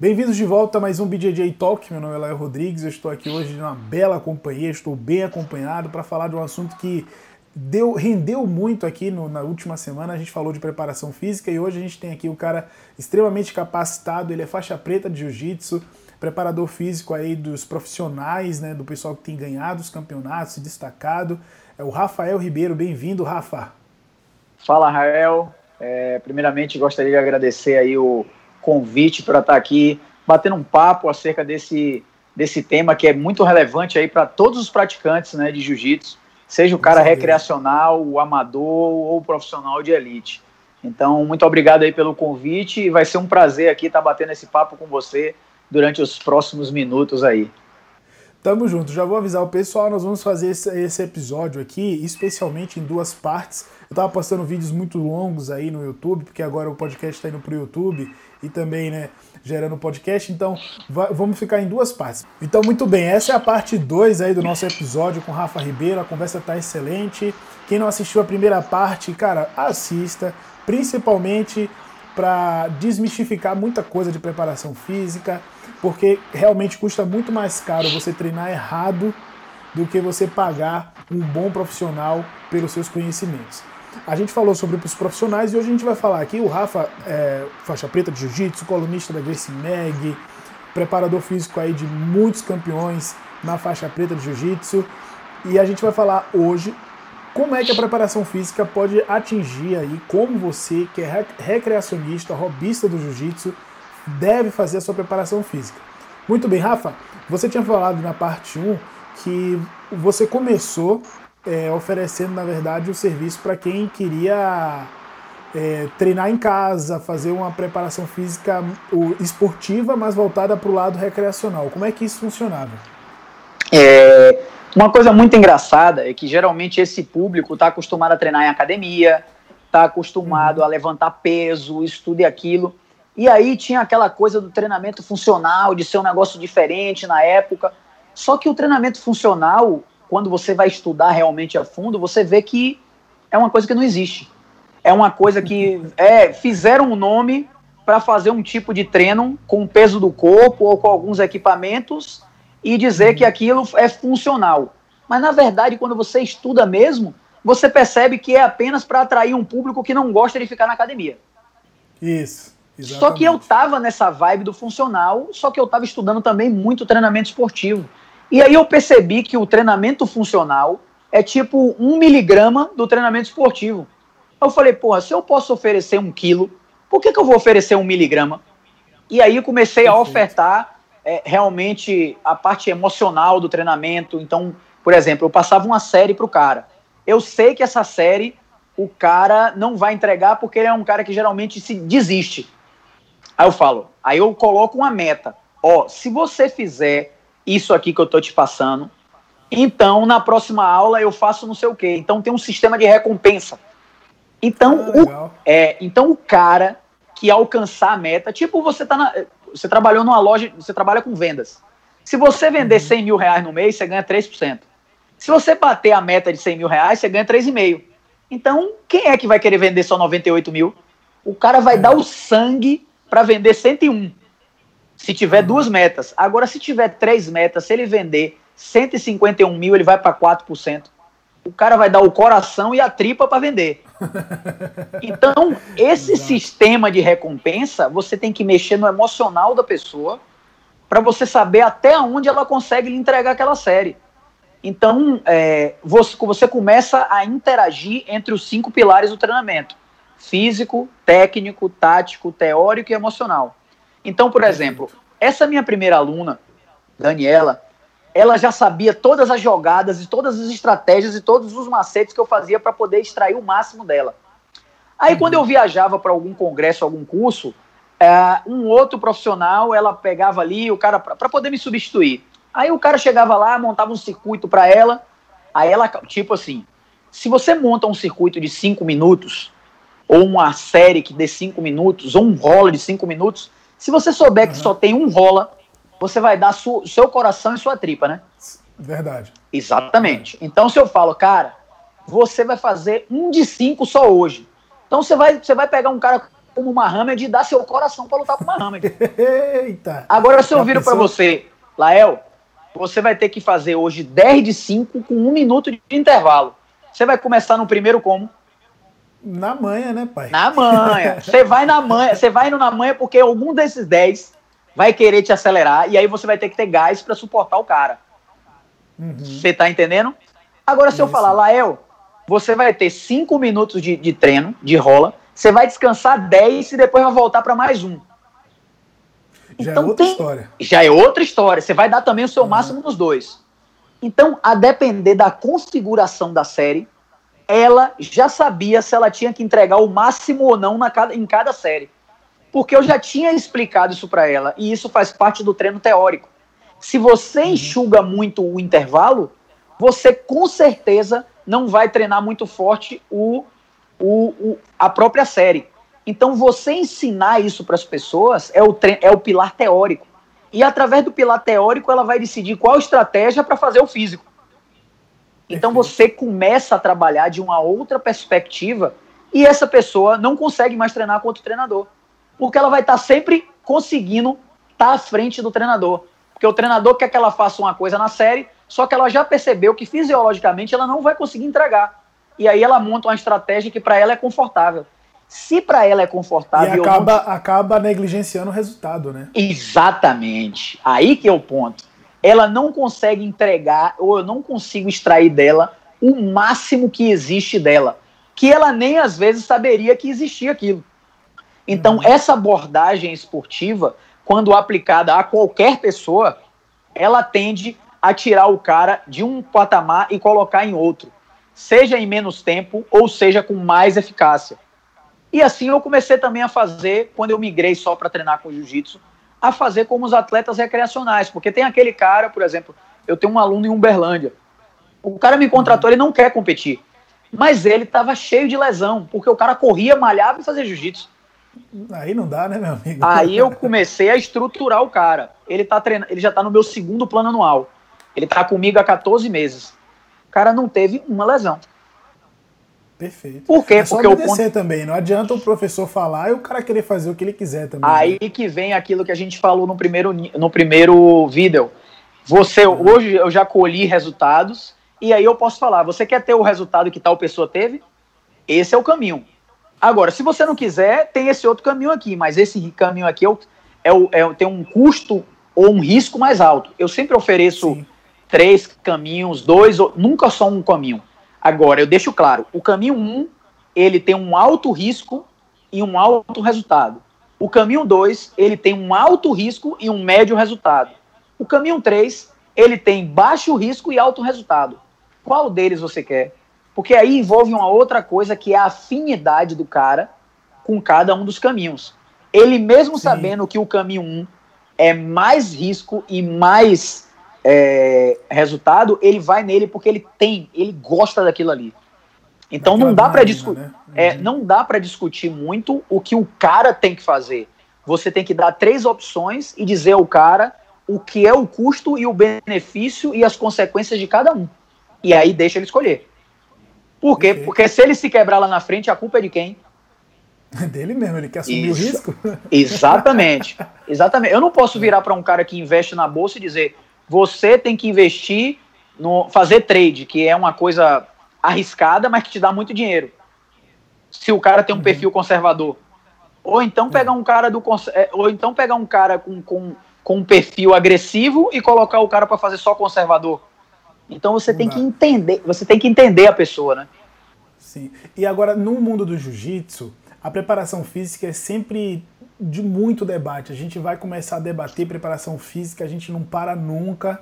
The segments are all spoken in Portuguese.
Bem-vindos de volta a mais um BJJ Talk. Meu nome é Léo Rodrigues. Eu estou aqui hoje numa bela companhia, estou bem acompanhado para falar de um assunto que deu, rendeu muito aqui no, na última semana. A gente falou de preparação física e hoje a gente tem aqui um cara extremamente capacitado. Ele é faixa preta de jiu-jitsu, preparador físico aí dos profissionais, né, do pessoal que tem ganhado os campeonatos, destacado. É o Rafael Ribeiro. Bem-vindo, Rafa. Fala, Rael. É, primeiramente, gostaria de agradecer aí o convite para estar tá aqui batendo um papo acerca desse, desse tema que é muito relevante aí para todos os praticantes né, de jiu-jitsu, seja o cara recreacional, o amador ou o profissional de elite. Então, muito obrigado aí pelo convite e vai ser um prazer aqui estar tá batendo esse papo com você durante os próximos minutos aí. Tamo junto. Já vou avisar o pessoal, nós vamos fazer esse, episódio aqui, especialmente em duas partes. Eu tava postando vídeos muito longos aí no YouTube, porque agora o podcast está indo pro YouTube e também, né, gerando podcast. Então, vamos ficar em duas partes. Então, muito bem, essa é a parte 2 aí do nosso episódio com Rafa Ribeiro. A conversa tá excelente. Quem não assistiu a primeira parte, cara, assista, principalmente para desmistificar muita coisa de preparação física, porque realmente custa muito mais caro você treinar errado do que você pagar um bom profissional pelos seus conhecimentos. A gente falou sobre os profissionais e hoje a gente vai falar aqui. O Rafa, é, faixa preta de jiu-jitsu, colunista da Gracie Mag, preparador físico aí de muitos campeões na faixa preta de jiu-jitsu. E a gente vai falar hoje como é que a preparação física pode atingir aí, como você, que é recreacionista, robista do jiu-jitsu, deve fazer a sua preparação física. Muito bem, Rafa, você tinha falado na parte 1 que você começou é, oferecendo, na verdade, o serviço para quem queria é, treinar em casa, fazer uma preparação física esportiva, mas voltada para o lado recreacional. Como é que isso funcionava? É, uma coisa muito engraçada é que geralmente esse público está acostumado a treinar em academia, está acostumado uhum. a levantar peso, estudo e aquilo. E aí tinha aquela coisa do treinamento funcional, de ser um negócio diferente na época. Só que o treinamento funcional, quando você vai estudar realmente a fundo, você vê que é uma coisa que não existe. É uma coisa que é, fizeram um nome para fazer um tipo de treino com o peso do corpo ou com alguns equipamentos e dizer que aquilo é funcional. Mas na verdade, quando você estuda mesmo, você percebe que é apenas para atrair um público que não gosta de ficar na academia. Isso. Exatamente. Só que eu tava nessa vibe do funcional, só que eu tava estudando também muito treinamento esportivo. E aí eu percebi que o treinamento funcional é tipo um miligrama do treinamento esportivo. Eu falei, porra, se eu posso oferecer um quilo, por que, que eu vou oferecer um miligrama? E aí comecei Perfeito. a ofertar é, realmente a parte emocional do treinamento. Então, por exemplo, eu passava uma série para o cara. Eu sei que essa série o cara não vai entregar porque ele é um cara que geralmente se desiste. Aí eu falo, aí eu coloco uma meta. Ó, se você fizer isso aqui que eu tô te passando. Então, na próxima aula eu faço não sei o quê. Então tem um sistema de recompensa. Então, ah, o, é, então o cara que alcançar a meta, tipo você tá na, você trabalhou numa loja, você trabalha com vendas. Se você vender 100 uhum. mil reais no mês, você ganha 3%. Se você bater a meta de 100 mil reais, você ganha 3,5%. Então, quem é que vai querer vender só 98 mil? O cara vai é. dar o sangue para vender 101 se tiver duas metas. Agora, se tiver três metas, se ele vender 151 mil, ele vai para 4%. O cara vai dar o coração e a tripa para vender. Então, esse sistema de recompensa, você tem que mexer no emocional da pessoa para você saber até onde ela consegue lhe entregar aquela série. Então, é, você, você começa a interagir entre os cinco pilares do treinamento: físico, técnico, tático, teórico e emocional. Então, por exemplo, essa minha primeira aluna, Daniela, ela já sabia todas as jogadas e todas as estratégias e todos os macetes que eu fazia para poder extrair o máximo dela. Aí, quando eu viajava para algum congresso, algum curso, é, um outro profissional, ela pegava ali o cara para poder me substituir. Aí o cara chegava lá, montava um circuito para ela. Aí ela, tipo assim, se você monta um circuito de cinco minutos, ou uma série que dê cinco minutos, ou um rola de cinco minutos, se você souber uhum. que só tem um rola, você vai dar o seu coração e sua tripa, né? Verdade. Exatamente. Então, se eu falo, cara, você vai fazer um de cinco só hoje. Então, você vai, você vai pegar um cara como Muhammad e dar seu coração para lutar com Muhammad. Eita. Agora, se eu viro para você, Lael, você vai ter que fazer hoje 10 de 5 com um minuto de intervalo. Você vai começar no primeiro como? Na manha, né, pai? Na manha. Você vai na manha, você vai indo na manha porque algum desses 10 vai querer te acelerar e aí você vai ter que ter gás para suportar o cara. Uhum. Você tá entendendo? Agora, se Isso. eu falar, Lael, você vai ter 5 minutos de, de treino, de rola, você vai descansar 10 e depois vai voltar para mais um. Já é então, é outra tem... história. Já é outra história. Você vai dar também o seu uhum. máximo nos dois. Então, a depender da configuração da série, ela já sabia se ela tinha que entregar o máximo ou não na cada, em cada série. Porque eu já tinha explicado isso para ela, e isso faz parte do treino teórico. Se você uhum. enxuga muito o intervalo, você com certeza não vai treinar muito forte o, o, o a própria série. Então, você ensinar isso para as pessoas é o, é o pilar teórico. E através do pilar teórico, ela vai decidir qual estratégia para fazer o físico. Então você começa a trabalhar de uma outra perspectiva e essa pessoa não consegue mais treinar com outro treinador. Porque ela vai estar tá sempre conseguindo estar tá à frente do treinador. Porque o treinador quer que ela faça uma coisa na série, só que ela já percebeu que fisiologicamente ela não vai conseguir entregar. E aí ela monta uma estratégia que para ela é confortável. Se para ela é confortável. E acaba, não... acaba negligenciando o resultado, né? Exatamente. Aí que é o ponto ela não consegue entregar, ou eu não consigo extrair dela o máximo que existe dela, que ela nem às vezes saberia que existia aquilo. Então, uhum. essa abordagem esportiva, quando aplicada a qualquer pessoa, ela tende a tirar o cara de um patamar e colocar em outro, seja em menos tempo ou seja com mais eficácia. E assim eu comecei também a fazer quando eu migrei só para treinar com jiu-jitsu, a fazer como os atletas recreacionais. Porque tem aquele cara, por exemplo, eu tenho um aluno em Uberlândia. O cara me contratou, ele não quer competir. Mas ele estava cheio de lesão, porque o cara corria, malhava e fazia jiu-jitsu. Aí não dá, né, meu amigo? Aí eu comecei a estruturar o cara. Ele, tá treinando, ele já está no meu segundo plano anual. Ele está comigo há 14 meses. O cara não teve uma lesão. Perfeito. Por quê? É só Porque obedecer ponto... também. Não adianta o professor falar e o cara querer fazer o que ele quiser também. Aí né? que vem aquilo que a gente falou no primeiro, no primeiro vídeo. Você, uhum. hoje eu já colhi resultados e aí eu posso falar, você quer ter o resultado que tal pessoa teve? Esse é o caminho. Agora, se você não quiser, tem esse outro caminho aqui, mas esse caminho aqui é o, é o, é, tem um custo ou um risco mais alto. Eu sempre ofereço Sim. três caminhos, dois, nunca só um caminho. Agora, eu deixo claro, o caminho 1, um, ele tem um alto risco e um alto resultado. O caminho 2, ele tem um alto risco e um médio resultado. O caminho 3, ele tem baixo risco e alto resultado. Qual deles você quer? Porque aí envolve uma outra coisa que é a afinidade do cara com cada um dos caminhos. Ele mesmo Sim. sabendo que o caminho 1 um é mais risco e mais é, resultado, ele vai nele porque ele tem, ele gosta daquilo ali. Então Daquela não dá para discutir, né? é, uhum. não dá para discutir muito o que o cara tem que fazer. Você tem que dar três opções e dizer ao cara o que é o custo e o benefício e as consequências de cada um. E aí deixa ele escolher. Por quê? Porque se ele se quebrar lá na frente, a culpa é de quem? Dele mesmo, ele quer assumir Isso. o risco. Exatamente. Exatamente. Eu não posso virar para um cara que investe na bolsa e dizer: você tem que investir no fazer trade, que é uma coisa arriscada, mas que te dá muito dinheiro. Se o cara tem um uhum. perfil conservador. Ou então pegar um cara do é, ou então pegar um cara com, com, com um perfil agressivo e colocar o cara para fazer só conservador. Então você tem que entender, você tem que entender a pessoa, né? Sim. E agora no mundo do jiu-jitsu, a preparação física é sempre de muito debate. A gente vai começar a debater preparação física, a gente não para nunca.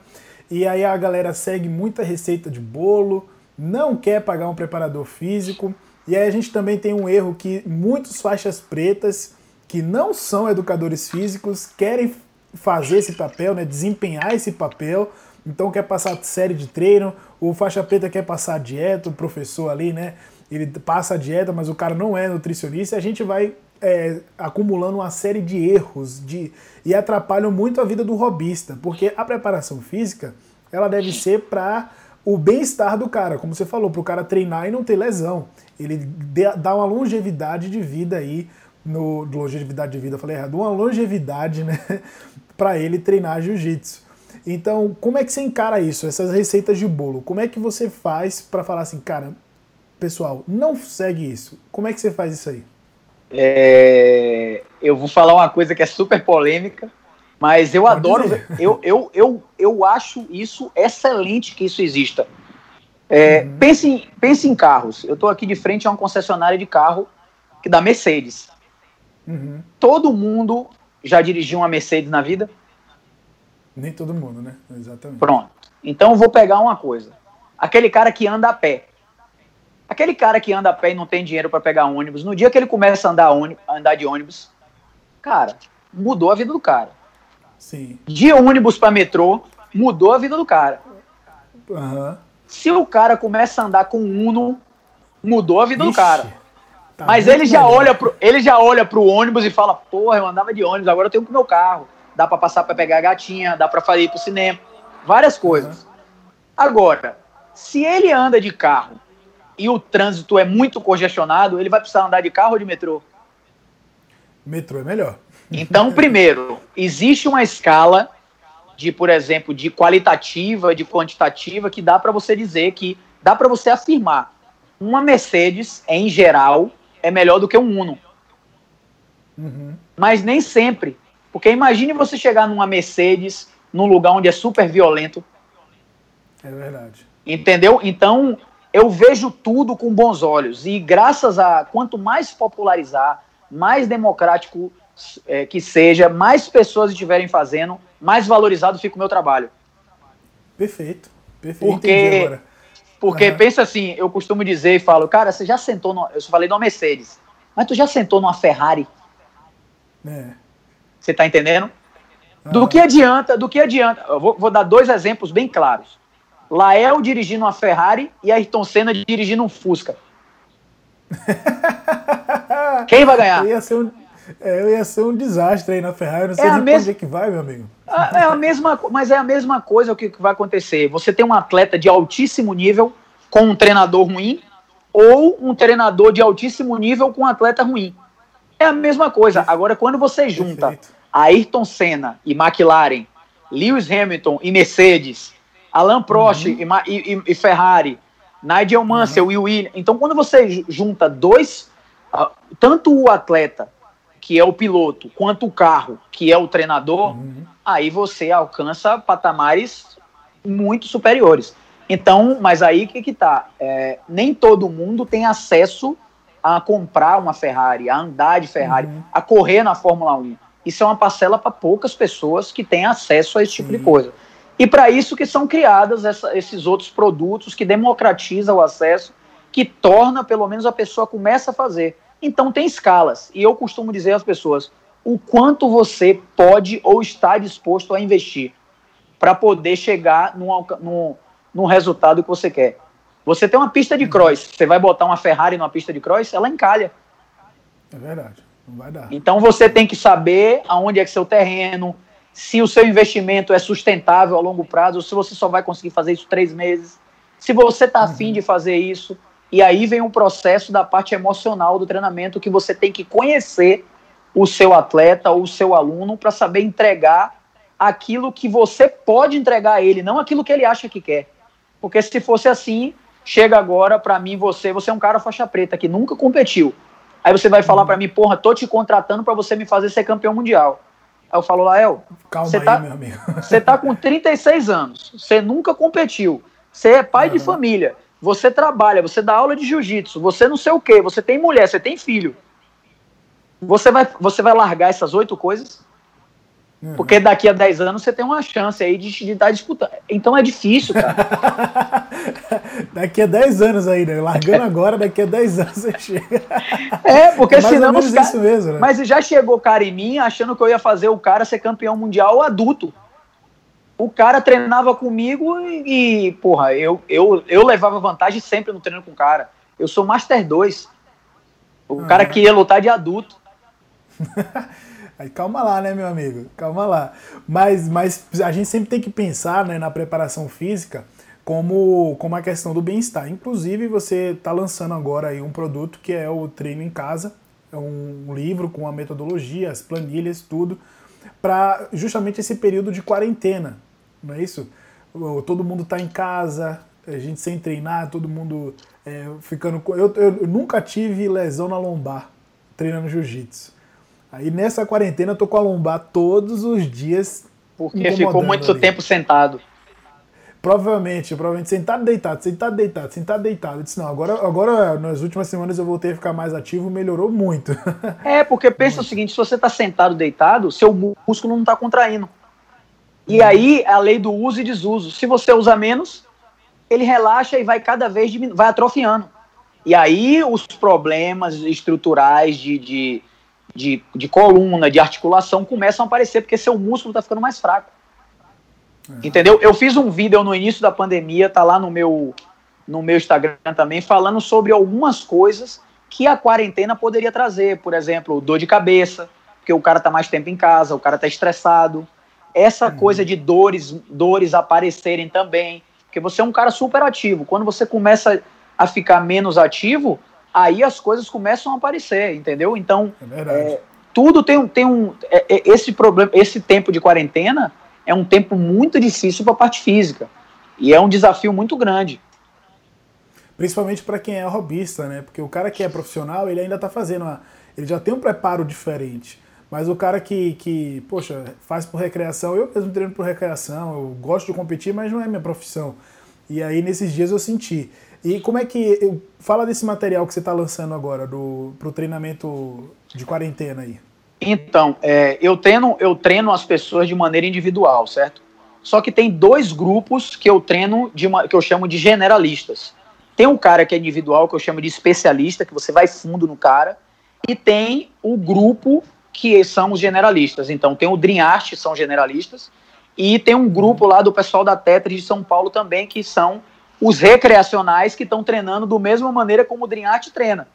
E aí a galera segue muita receita de bolo, não quer pagar um preparador físico. E aí a gente também tem um erro que muitos faixas pretas que não são educadores físicos querem fazer esse papel, né, desempenhar esse papel. Então quer passar série de treino, o faixa preta quer passar dieta, o professor ali, né, ele passa a dieta, mas o cara não é nutricionista, a gente vai é, acumulando uma série de erros de, e atrapalham muito a vida do robista, porque a preparação física ela deve ser para o bem-estar do cara, como você falou, para o cara treinar e não ter lesão. Ele dá uma longevidade de vida aí no longevidade de vida, falei errado, uma longevidade, né, para ele treinar jiu-jitsu. Então, como é que você encara isso, essas receitas de bolo? Como é que você faz para falar assim, cara, pessoal, não segue isso? Como é que você faz isso aí? É, eu vou falar uma coisa que é super polêmica, mas eu Pode adoro, eu, eu, eu, eu acho isso excelente que isso exista. É, uhum. pense, em, pense em carros. Eu estou aqui de frente a uma concessionária de carro que da Mercedes. Uhum. Todo mundo já dirigiu uma Mercedes na vida? Nem todo mundo, né? Exatamente. Pronto. Então eu vou pegar uma coisa. Aquele cara que anda a pé. Aquele cara que anda a pé e não tem dinheiro para pegar ônibus, no dia que ele começa a andar, ônibus, andar de ônibus, cara, mudou a vida do cara. Sim. De ônibus para metrô, mudou a vida do cara. Uhum. Se o cara começa a andar com Uno, mudou a vida Ixi, do cara. Tá Mas ele já, olha pro, ele já olha pro ônibus e fala: Porra, eu andava de ônibus, agora eu tenho com meu carro dá para passar para pegar a gatinha, dá para ir para o cinema, várias coisas. Uhum. Agora, se ele anda de carro e o trânsito é muito congestionado, ele vai precisar andar de carro ou de metrô? Metrô é melhor. Então, primeiro, existe uma escala de, por exemplo, de qualitativa, de quantitativa, que dá para você dizer que dá para você afirmar uma Mercedes, em geral, é melhor do que um Uno. Uhum. Mas nem sempre. Porque imagine você chegar numa Mercedes, num lugar onde é super violento. É verdade. Entendeu? Então, eu vejo tudo com bons olhos. E graças a quanto mais popularizar, mais democrático é, que seja, mais pessoas estiverem fazendo, mais valorizado fica o meu trabalho. Perfeito. Perfeito. Porque, porque uhum. pensa assim, eu costumo dizer e falo, cara, você já sentou, no, eu falei de uma Mercedes, mas tu já sentou numa Ferrari? É. Você está entendendo? Do que adianta, do que adianta? Eu vou, vou, dar dois exemplos bem claros. Lael dirigindo uma Ferrari e Ayrton Senna dirigindo um Fusca. Quem vai ganhar? Eu ia ser um, é, eu ia ser um desastre aí na Ferrari. Não sei é nem mes... onde é que vai, meu amigo. É a mesma, mas é a mesma coisa o que vai acontecer. Você tem um atleta de altíssimo nível com um treinador ruim ou um treinador de altíssimo nível com um atleta ruim. É a mesma coisa. Agora, quando você junta Perfeito. Ayrton Senna e McLaren, Lewis Hamilton e Mercedes, Alain Prost uhum. e, e, e, Ferrari, Nigel Mansell uhum. e Williams. Então, quando você junta dois, uh, tanto o atleta, que é o piloto, quanto o carro, que é o treinador, uhum. aí você alcança patamares muito superiores. Então, mas aí o que, que tá? É, nem todo mundo tem acesso a comprar uma Ferrari, a andar de Ferrari, uhum. a correr na Fórmula 1. Isso é uma parcela para poucas pessoas que têm acesso a esse tipo de coisa. E para isso que são criadas essa, esses outros produtos que democratizam o acesso, que torna, pelo menos, a pessoa começa a fazer. Então tem escalas. E eu costumo dizer às pessoas o quanto você pode ou está disposto a investir para poder chegar num, num, num resultado que você quer. Você tem uma pista de cross, você vai botar uma Ferrari numa pista de cross, ela encalha. É verdade, não vai dar. Então você tem que saber aonde é que seu terreno, se o seu investimento é sustentável a longo prazo, se você só vai conseguir fazer isso três meses, se você está afim uhum. de fazer isso. E aí vem o um processo da parte emocional do treinamento que você tem que conhecer o seu atleta ou o seu aluno para saber entregar aquilo que você pode entregar a ele, não aquilo que ele acha que quer. Porque se fosse assim, chega agora para mim, você, você é um cara faixa preta que nunca competiu. Aí você vai falar para mim, porra, tô te contratando para você me fazer ser campeão mundial. Aí eu falo, Lael, você tá, tá com 36 anos, você nunca competiu, você é pai uhum. de família, você trabalha, você dá aula de jiu-jitsu, você não sei o quê, você tem mulher, você tem filho. Você vai, você vai largar essas oito coisas? Uhum. Porque daqui a 10 anos você tem uma chance aí de estar disputando. Então é difícil, cara. daqui a 10 anos aí, né? Largando agora, daqui a 10 anos você chega. É, porque é senão. Os cara... isso mesmo, né? Mas já chegou cara em mim achando que eu ia fazer o cara ser campeão mundial adulto. O cara treinava comigo e, e porra, eu, eu, eu levava vantagem sempre no treino com o cara. Eu sou Master 2. O uhum. cara queria lutar de adulto. Aí calma lá, né, meu amigo? Calma lá. Mas, mas a gente sempre tem que pensar né, na preparação física como, como a questão do bem-estar. Inclusive, você está lançando agora aí um produto que é o treino em casa. um livro com a metodologia, as planilhas, tudo, para justamente esse período de quarentena, não é isso? Todo mundo está em casa, a gente sem treinar, todo mundo é, ficando. Eu, eu nunca tive lesão na lombar treinando jiu-jitsu. Aí nessa quarentena eu tô com a lombar todos os dias. Porque ficou muito ali. tempo sentado. Provavelmente, provavelmente sentado, deitado, sentado, deitado, sentado, deitado. Eu disse, não, agora, agora nas últimas semanas eu voltei a ficar mais ativo, melhorou muito. É, porque pensa muito. o seguinte, se você tá sentado, deitado, seu músculo não tá contraindo. E aí, a lei do uso e desuso. Se você usa menos, ele relaxa e vai cada vez vai atrofiando. E aí os problemas estruturais de, de, de, de coluna, de articulação começam a aparecer, porque seu músculo está ficando mais fraco. Uhum. Entendeu? Eu fiz um vídeo no início da pandemia, tá lá no meu, no meu Instagram também, falando sobre algumas coisas que a quarentena poderia trazer. Por exemplo, dor de cabeça, porque o cara tá mais tempo em casa, o cara tá estressado. Essa uhum. coisa de dores, dores aparecerem também. Porque você é um cara super ativo. Quando você começa a ficar menos ativo, aí as coisas começam a aparecer, entendeu? Então, é é, tudo tem, tem um. É, é, esse problema, esse tempo de quarentena é um tempo muito difícil para a parte física. E é um desafio muito grande. Principalmente para quem é robista, né? Porque o cara que é profissional, ele ainda está fazendo. Uma, ele já tem um preparo diferente. Mas o cara que, que, poxa, faz por recreação, eu mesmo treino por recreação, eu gosto de competir, mas não é minha profissão. E aí nesses dias eu senti. E como é que. Fala desse material que você está lançando agora do, pro treinamento de quarentena aí. Então, é, eu, treino, eu treino as pessoas de maneira individual, certo? Só que tem dois grupos que eu treino de uma, que eu chamo de generalistas. Tem um cara que é individual, que eu chamo de especialista, que você vai fundo no cara, e tem o grupo que são os generalistas. Então, tem o Dream Art, são generalistas, e tem um grupo lá do pessoal da Tetris de São Paulo também, que são os recreacionais que estão treinando da mesma maneira como o Dream Art treina.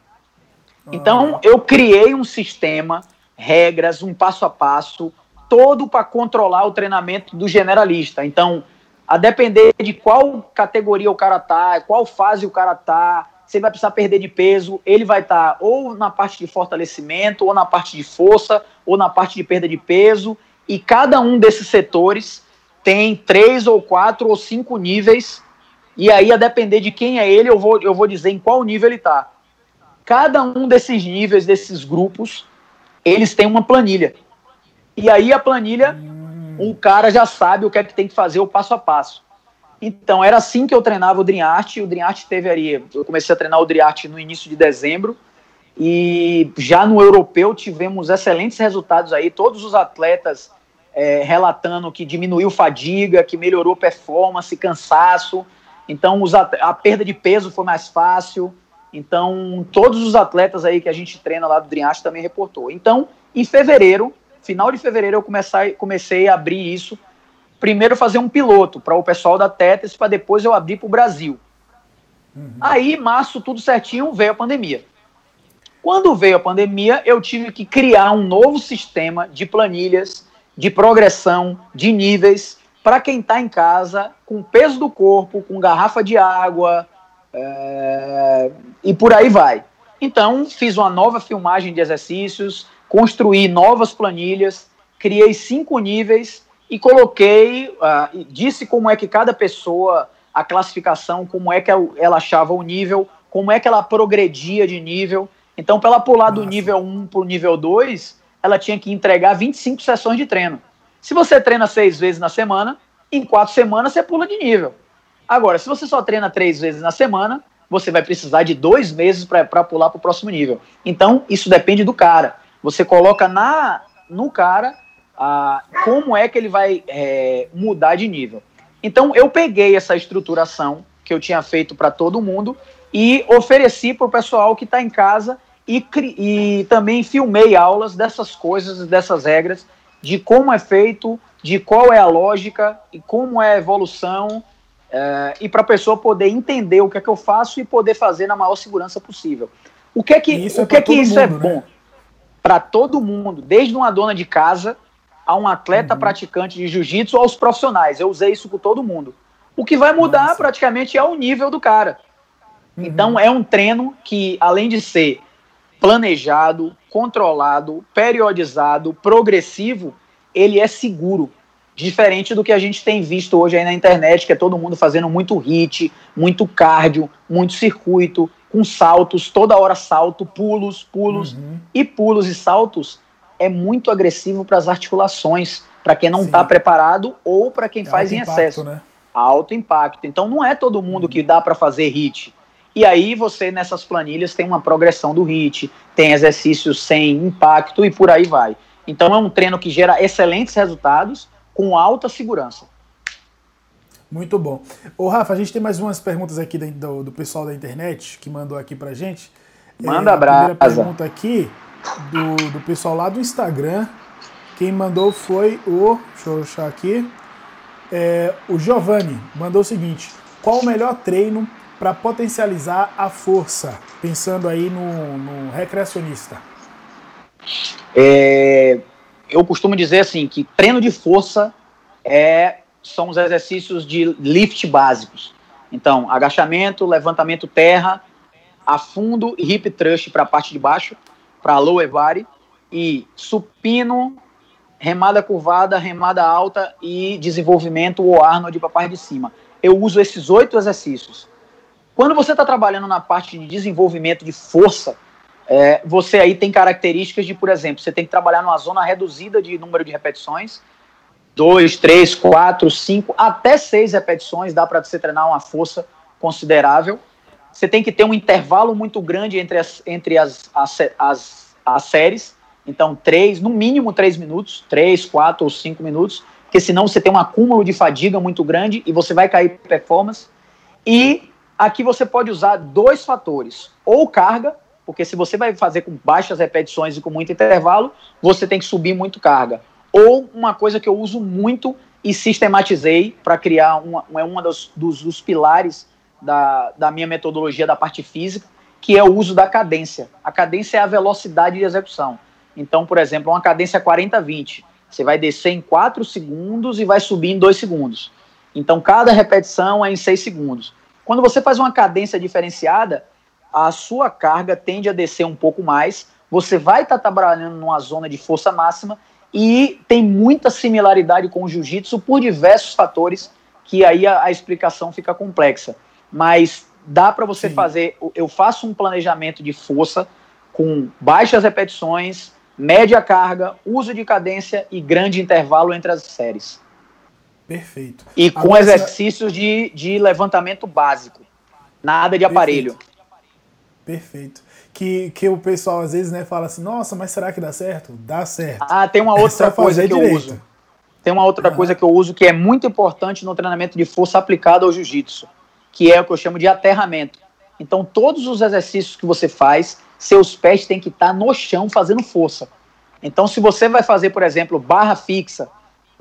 Então, eu criei um sistema, regras, um passo a passo, todo para controlar o treinamento do generalista. Então, a depender de qual categoria o cara tá, qual fase o cara tá, se ele vai precisar perder de peso, ele vai estar tá ou na parte de fortalecimento, ou na parte de força, ou na parte de perda de peso, e cada um desses setores tem três ou quatro ou cinco níveis, e aí a depender de quem é ele, eu vou, eu vou dizer em qual nível ele está. Cada um desses níveis, desses grupos, eles têm uma planilha. E aí a planilha, o cara já sabe o que é que tem que fazer o passo a passo. Então, era assim que eu treinava o Dream Art. O Dream Art teve ali. Eu comecei a treinar o Dream Art no início de dezembro. E já no europeu tivemos excelentes resultados aí. Todos os atletas é, relatando que diminuiu fadiga, que melhorou performance, cansaço. Então, os, a perda de peso foi mais fácil. Então, todos os atletas aí que a gente treina lá do Art também reportou. Então, em fevereiro, final de fevereiro, eu comecei, comecei a abrir isso primeiro fazer um piloto para o pessoal da Tetris, para depois eu abrir para o Brasil. Uhum. Aí, março, tudo certinho, veio a pandemia. Quando veio a pandemia, eu tive que criar um novo sistema de planilhas, de progressão, de níveis, para quem está em casa, com peso do corpo, com garrafa de água, é... e por aí vai. Então, fiz uma nova filmagem de exercícios, construí novas planilhas, criei cinco níveis e coloquei, uh, disse como é que cada pessoa, a classificação, como é que ela achava o nível, como é que ela progredia de nível. Então, para ela pular Nossa. do nível 1 para o nível 2, ela tinha que entregar 25 sessões de treino. Se você treina seis vezes na semana, em quatro semanas você pula de nível. Agora, se você só treina três vezes na semana, você vai precisar de dois meses para pular para o próximo nível. Então, isso depende do cara. Você coloca na no cara a, como é que ele vai é, mudar de nível. Então, eu peguei essa estruturação que eu tinha feito para todo mundo e ofereci para o pessoal que está em casa e, e também filmei aulas dessas coisas, dessas regras, de como é feito, de qual é a lógica e como é a evolução, é, e para a pessoa poder entender o que é que eu faço e poder fazer na maior segurança possível. O que é que isso o é que é, que isso é mundo, é bom? Né? Para todo mundo, desde uma dona de casa a um atleta uhum. praticante de jiu-jitsu aos profissionais. Eu usei isso com todo mundo. O que vai mudar Nossa. praticamente é o nível do cara. Uhum. Então é um treino que, além de ser planejado, controlado, periodizado, progressivo, ele é seguro. Diferente do que a gente tem visto hoje aí na internet, que é todo mundo fazendo muito hit, muito cardio, muito circuito, com saltos, toda hora salto, pulos, pulos. Uhum. E pulos e saltos é muito agressivo para as articulações, para quem não está preparado ou para quem é faz em impacto, excesso. Né? Alto impacto. Então não é todo mundo uhum. que dá para fazer hit. E aí você nessas planilhas tem uma progressão do hit, tem exercícios sem impacto e por aí vai. Então é um treino que gera excelentes resultados com alta segurança. Muito bom. Ô Rafa, a gente tem mais umas perguntas aqui do, do pessoal da internet que mandou aqui pra gente. Manda é, abraço. A primeira pergunta aqui do, do pessoal lá do Instagram. Quem mandou foi o. Deixa eu achar aqui. É, o Giovanni mandou o seguinte: qual o melhor treino para potencializar a força? Pensando aí no, no recreacionista. É, eu costumo dizer assim que treino de força é, são os exercícios de lift básicos. Então, agachamento, levantamento terra, afundo e hip thrust para a parte de baixo, para lower body, e supino, remada curvada, remada alta e desenvolvimento ou Arnold para a parte de cima. Eu uso esses oito exercícios. Quando você está trabalhando na parte de desenvolvimento de força, é, você aí tem características de, por exemplo, você tem que trabalhar numa zona reduzida de número de repetições, dois, três, quatro, cinco, até seis repetições, dá para você treinar uma força considerável. Você tem que ter um intervalo muito grande entre as, entre as, as, as, as séries, então três, no mínimo três minutos, três, quatro ou cinco minutos, porque senão você tem um acúmulo de fadiga muito grande e você vai cair performance. E aqui você pode usar dois fatores, ou carga, porque se você vai fazer com baixas repetições e com muito intervalo, você tem que subir muito carga. Ou uma coisa que eu uso muito e sistematizei para criar uma, é uma dos, dos, dos pilares da, da minha metodologia da parte física, que é o uso da cadência. A cadência é a velocidade de execução. Então, por exemplo, uma cadência 40-20. Você vai descer em 4 segundos e vai subir em 2 segundos. Então, cada repetição é em 6 segundos. Quando você faz uma cadência diferenciada, a sua carga tende a descer um pouco mais, você vai estar tá trabalhando numa zona de força máxima e tem muita similaridade com o jiu-jitsu por diversos fatores que aí a, a explicação fica complexa. Mas dá para você Sim. fazer, eu faço um planejamento de força com baixas repetições, média carga, uso de cadência e grande intervalo entre as séries. Perfeito. E com Agora, exercícios de, de levantamento básico. Nada de aparelho. Perfeito. Que, que o pessoal às vezes né, fala assim, nossa, mas será que dá certo? Dá certo. Ah, tem uma outra é coisa que direito. eu uso. Tem uma outra coisa que eu uso que é muito importante no treinamento de força aplicado ao jiu-jitsu, que é o que eu chamo de aterramento. Então, todos os exercícios que você faz, seus pés têm que estar no chão fazendo força. Então, se você vai fazer, por exemplo, barra fixa,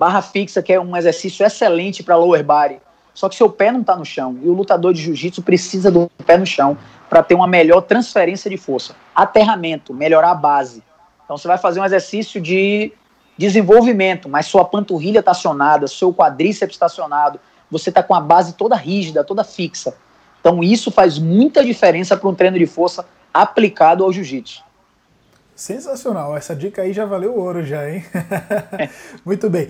barra fixa que é um exercício excelente para lower body, só que seu pé não está no chão. E o lutador de jiu-jitsu precisa do pé no chão para ter uma melhor transferência de força. Aterramento, melhorar a base. Então você vai fazer um exercício de desenvolvimento, mas sua panturrilha está acionada, seu quadríceps está acionado, você está com a base toda rígida, toda fixa. Então isso faz muita diferença para um treino de força aplicado ao jiu-jitsu. Sensacional, essa dica aí já valeu ouro já, hein? Muito bem.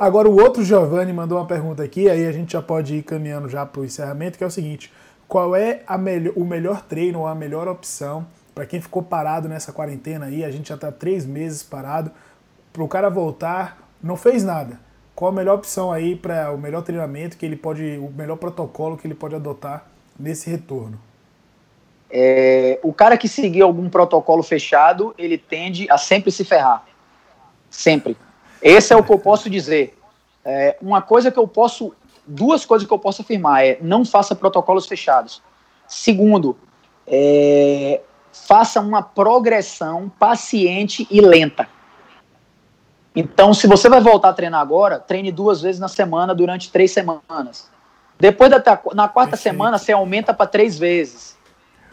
Agora o outro Giovanni mandou uma pergunta aqui, aí a gente já pode ir caminhando já para o encerramento, que é o seguinte: qual é me o melhor treino ou a melhor opção para quem ficou parado nessa quarentena aí? A gente já está três meses parado. Para o cara voltar, não fez nada. Qual a melhor opção aí para o melhor treinamento que ele pode, o melhor protocolo que ele pode adotar nesse retorno? É, o cara que seguir algum protocolo fechado, ele tende a sempre se ferrar. Sempre. Esse é o que eu posso dizer. É, uma coisa que eu posso duas coisas que eu posso afirmar é não faça protocolos fechados. Segundo, é, faça uma progressão paciente e lenta. Então, se você vai voltar a treinar agora, treine duas vezes na semana durante três semanas. Depois da na quarta Perfeito. semana, você aumenta para três vezes.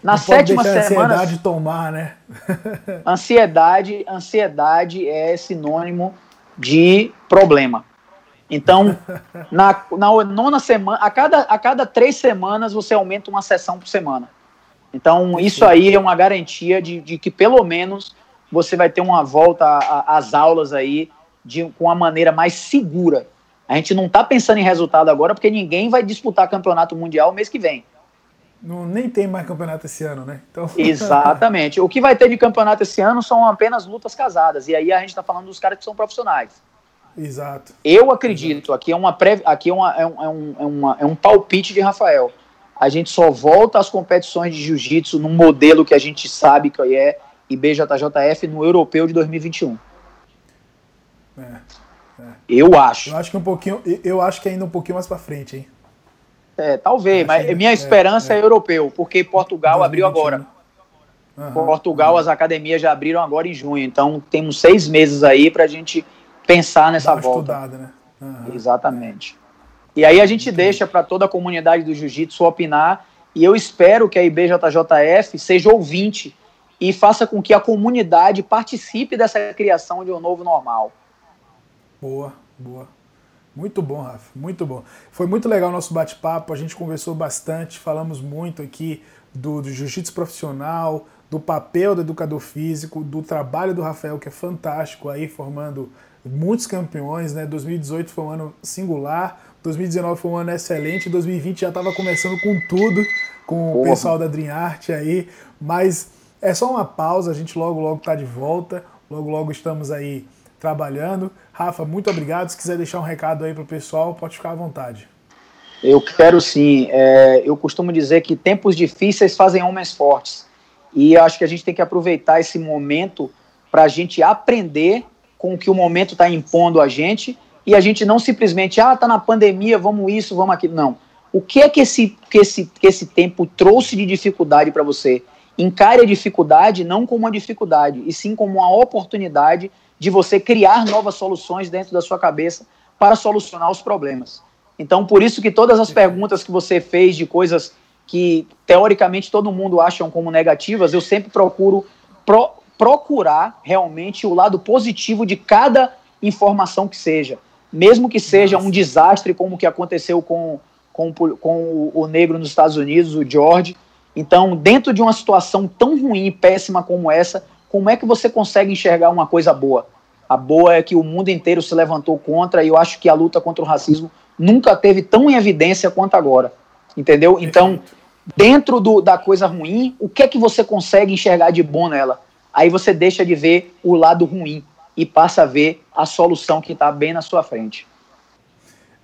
Na Não sétima semana. Ansiedade tomar, né? ansiedade, ansiedade é sinônimo de problema. Então, na, na nona semana, a cada, a cada três semanas você aumenta uma sessão por semana. Então, isso aí é uma garantia de, de que pelo menos você vai ter uma volta às aulas aí de, com uma maneira mais segura. A gente não está pensando em resultado agora, porque ninguém vai disputar campeonato mundial mês que vem. Não, nem tem mais campeonato esse ano, né? Então... Exatamente. O que vai ter de campeonato esse ano são apenas lutas casadas. E aí a gente está falando dos caras que são profissionais. Exato. Eu acredito, Exato. aqui, é, uma pré, aqui é, uma, é, um, é, um, é, uma, é um palpite de Rafael. A gente só volta às competições de jiu-jitsu num modelo que a gente sabe que é IBJJF no europeu de 2021. É, é. Eu acho. Eu acho que um pouquinho, eu acho que ainda um pouquinho mais para frente, hein? É, talvez, mas ainda, minha é, esperança é, é, europeu, porque Portugal 2021. abriu agora. Uhum, Portugal, uhum. as academias já abriram agora em junho, então temos seis meses aí para a gente pensar nessa volta. Estudada, né? Uhum. Exatamente. E aí a gente deixa para toda a comunidade do jiu-jitsu opinar, e eu espero que a IBJJF seja ouvinte e faça com que a comunidade participe dessa criação de um novo normal. Boa, boa. Muito bom, Rafa, muito bom. Foi muito legal o nosso bate-papo, a gente conversou bastante, falamos muito aqui do, do jiu-jitsu profissional, do papel do educador físico, do trabalho do Rafael, que é fantástico aí, formando muitos campeões, né? 2018 foi um ano singular, 2019 foi um ano excelente, 2020 já estava começando com tudo, com Porra. o pessoal da Dream Art aí, mas é só uma pausa, a gente logo logo está de volta, logo logo estamos aí trabalhando. Rafa, muito obrigado. Se quiser deixar um recado aí para o pessoal, pode ficar à vontade. Eu quero sim. É, eu costumo dizer que tempos difíceis fazem homens fortes. E acho que a gente tem que aproveitar esse momento para a gente aprender com o que o momento está impondo a gente e a gente não simplesmente, ah, tá na pandemia, vamos isso, vamos aquilo. Não. O que é que esse, que esse, que esse tempo trouxe de dificuldade para você? Encare a dificuldade não como uma dificuldade, e sim como uma oportunidade de você criar novas soluções dentro da sua cabeça para solucionar os problemas. Então, por isso que todas as perguntas que você fez de coisas que teoricamente todo mundo acham como negativas, eu sempre procuro pro, procurar realmente o lado positivo de cada informação que seja, mesmo que seja um desastre como o que aconteceu com, com, com o negro nos Estados Unidos, o George, então, dentro de uma situação tão ruim e péssima como essa, como é que você consegue enxergar uma coisa boa? A boa é que o mundo inteiro se levantou contra, e eu acho que a luta contra o racismo nunca teve tão em evidência quanto agora. Entendeu? Então, dentro do, da coisa ruim, o que é que você consegue enxergar de bom nela? Aí você deixa de ver o lado ruim e passa a ver a solução que está bem na sua frente.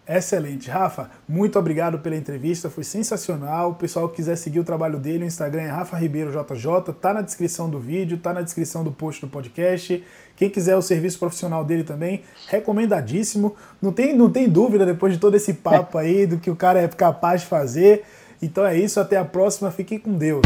Excelente. Rafa, muito obrigado pela entrevista, foi sensacional. O pessoal que quiser seguir o trabalho dele, o Instagram é Rafa Ribeiro JJ, tá na descrição do vídeo, tá na descrição do post do podcast. Quem quiser o serviço profissional dele também, recomendadíssimo. Não tem, não tem dúvida, depois de todo esse papo aí, do que o cara é capaz de fazer. Então é isso, até a próxima. Fiquem com Deus.